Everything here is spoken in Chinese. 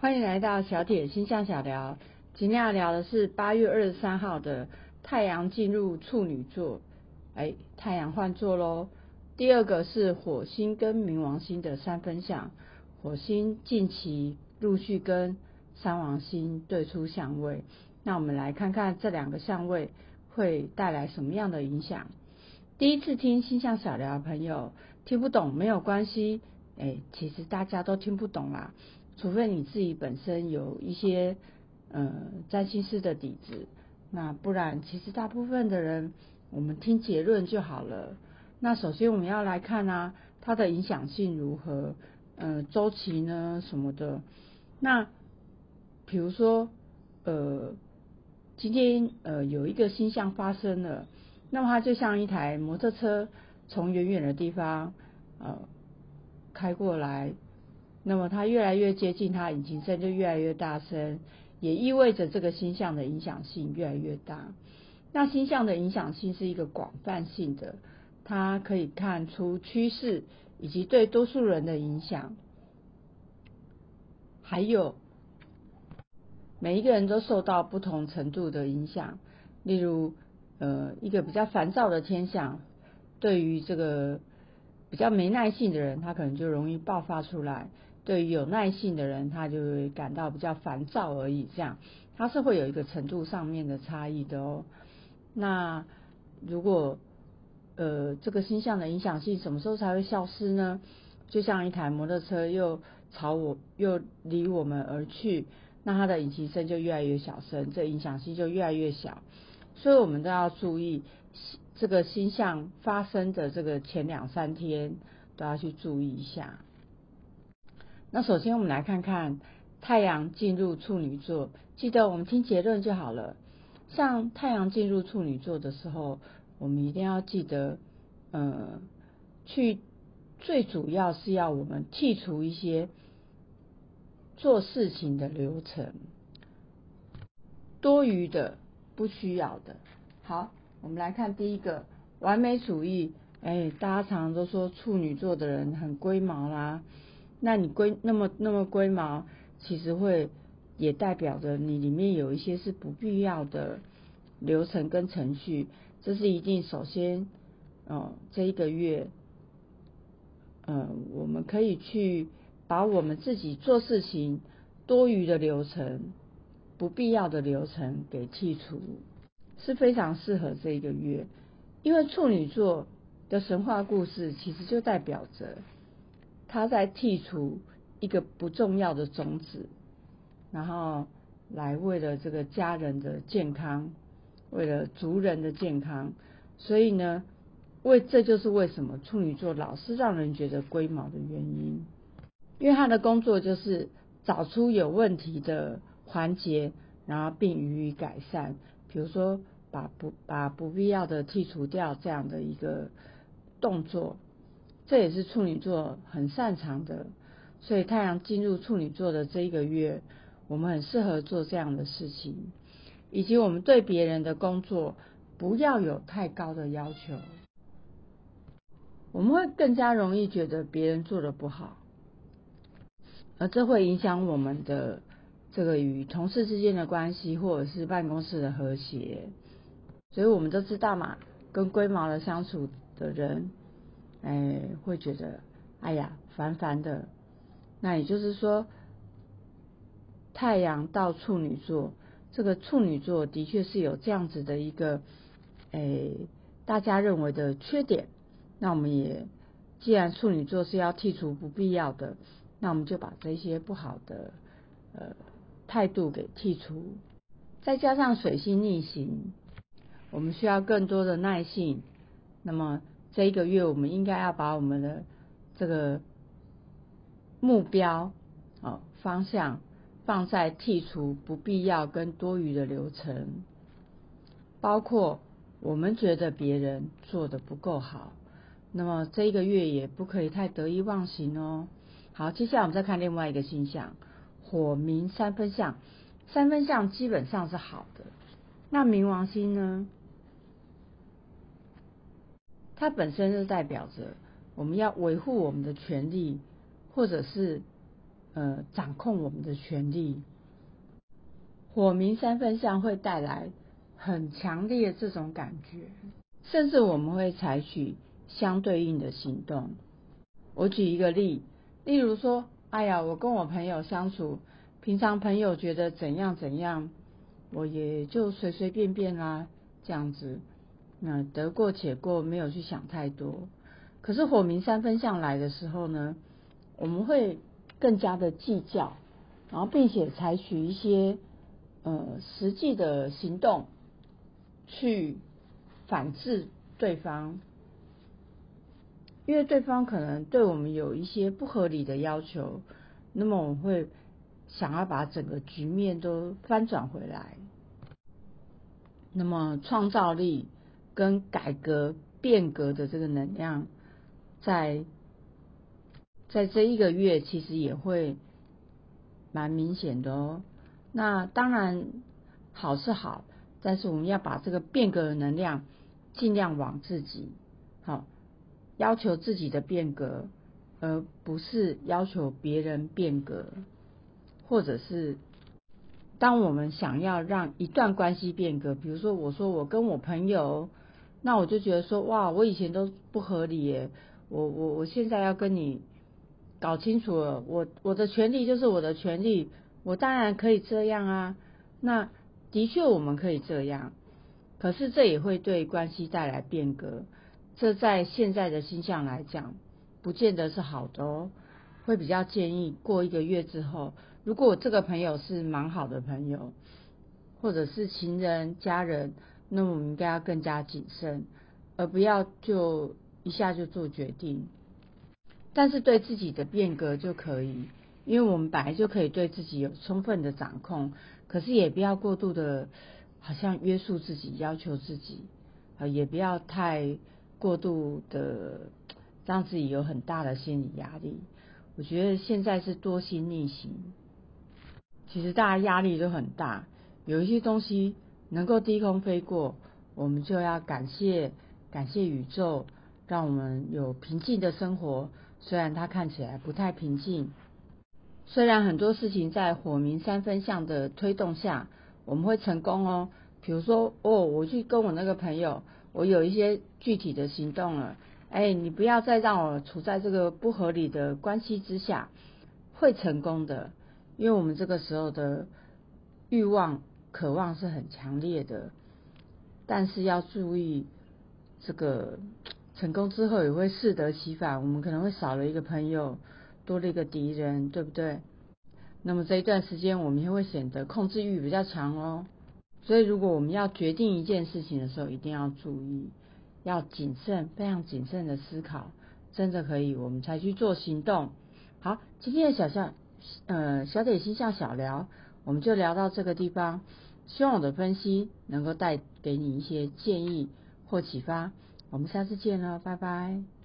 欢迎来到小铁星象小聊。今天要聊的是八月二十三号的太阳进入处女座，哎，太阳换座喽。第二个是火星跟冥王星的三分相，火星近期陆续跟三王星对出相位。那我们来看看这两个相位会带来什么样的影响。第一次听星象小聊的朋友听不懂没有关系，哎，其实大家都听不懂啦。除非你自己本身有一些呃占星师的底子，那不然其实大部分的人，我们听结论就好了。那首先我们要来看啊，它的影响性如何？呃，周期呢什么的。那比如说呃，今天呃有一个星象发生了，那么它就像一台摩托车从远远的地方呃开过来。那么它越来越接近，它引擎声就越来越大声，也意味着这个星象的影响性越来越大。那星象的影响性是一个广泛性的，它可以看出趋势以及对多数人的影响，还有每一个人都受到不同程度的影响。例如，呃，一个比较烦躁的天象，对于这个比较没耐性的人，他可能就容易爆发出来。对于有耐性的人，他就会感到比较烦躁而已。这样，它是会有一个程度上面的差异的哦。那如果呃这个星象的影响性什么时候才会消失呢？就像一台摩托车又朝我又离我们而去，那它的引擎声就越来越小声，这影响性就越来越小。所以我们都要注意这个星象发生的这个前两三天都要去注意一下。那首先我们来看看太阳进入处女座，记得我们听结论就好了。像太阳进入处女座的时候，我们一定要记得，呃，去最主要是要我们剔除一些做事情的流程，多余的、不需要的。好，我们来看第一个完美主义。哎，大家常常都说处女座的人很龟毛啦。那你龟那么那么龟毛，其实会也代表着你里面有一些是不必要的流程跟程序，这是一定首先，哦，这一个月，嗯，我们可以去把我们自己做事情多余的流程、不必要的流程给剔除，是非常适合这一个月，因为处女座的神话故事其实就代表着。他在剔除一个不重要的种子，然后来为了这个家人的健康，为了族人的健康，所以呢，为这就是为什么处女座老是让人觉得龟毛的原因，因为他的工作就是找出有问题的环节，然后并予以改善，比如说把不把不必要的剔除掉这样的一个动作。这也是处女座很擅长的，所以太阳进入处女座的这一个月，我们很适合做这样的事情，以及我们对别人的工作不要有太高的要求，我们会更加容易觉得别人做的不好，而这会影响我们的这个与同事之间的关系，或者是办公室的和谐，所以我们都知道嘛，跟龟毛的相处的人。哎，会觉得哎呀烦烦的。那也就是说，太阳到处女座，这个处女座的确是有这样子的一个，哎，大家认为的缺点。那我们也既然处女座是要剔除不必要的，那我们就把这些不好的呃态度给剔除。再加上水星逆行，我们需要更多的耐性。那么。这一个月，我们应该要把我们的这个目标哦方向放在剔除不必要跟多余的流程，包括我们觉得别人做的不够好，那么这一个月也不可以太得意忘形哦。好，接下来我们再看另外一个星象，火冥三分相，三分相基本上是好的，那冥王星呢？它本身就代表着我们要维护我们的权利，或者是呃掌控我们的权利。火明三分相会带来很强烈的这种感觉，甚至我们会采取相对应的行动。我举一个例，例如说，哎呀，我跟我朋友相处，平常朋友觉得怎样怎样，我也就随随便便啦，这样子，那得过且过，没有去想太多。可是火明三分相来的时候呢，我们会更加的计较，然后并且采取一些呃实际的行动去反制对方。因为对方可能对我们有一些不合理的要求，那么我们会想要把整个局面都翻转回来。那么创造力跟改革变革的这个能量，在在这一个月其实也会蛮明显的哦。那当然好是好，但是我们要把这个变革的能量尽量往自己好。要求自己的变革，而不是要求别人变革，或者是当我们想要让一段关系变革，比如说我说我跟我朋友，那我就觉得说哇，我以前都不合理耶，我我我现在要跟你搞清楚了，我我的权利就是我的权利，我当然可以这样啊，那的确我们可以这样，可是这也会对关系带来变革。这在现在的星象来讲，不见得是好的哦。会比较建议过一个月之后，如果我这个朋友是蛮好的朋友，或者是情人、家人，那我们应该要更加谨慎，而不要就一下就做决定。但是对自己的变革就可以，因为我们本来就可以对自己有充分的掌控，可是也不要过度的，好像约束自己、要求自己，啊，也不要太。过度的让自己有很大的心理压力，我觉得现在是多心逆行。其实大家压力都很大，有一些东西能够低空飞过，我们就要感谢感谢宇宙，让我们有平静的生活。虽然它看起来不太平静，虽然很多事情在火明三分相的推动下，我们会成功哦。比如说，哦，我去跟我那个朋友。我有一些具体的行动了，哎，你不要再让我处在这个不合理的关系之下，会成功的，因为我们这个时候的欲望、渴望是很强烈的，但是要注意，这个成功之后也会适得其反，我们可能会少了一个朋友，多了一个敌人，对不对？那么这一段时间，我们也会显得控制欲比较强哦。所以，如果我们要决定一件事情的时候，一定要注意，要谨慎，非常谨慎的思考，真的可以，我们才去做行动。好，今天的小象，呃，小点心象小聊，我们就聊到这个地方。希望我的分析能够带给你一些建议或启发。我们下次见了，拜拜。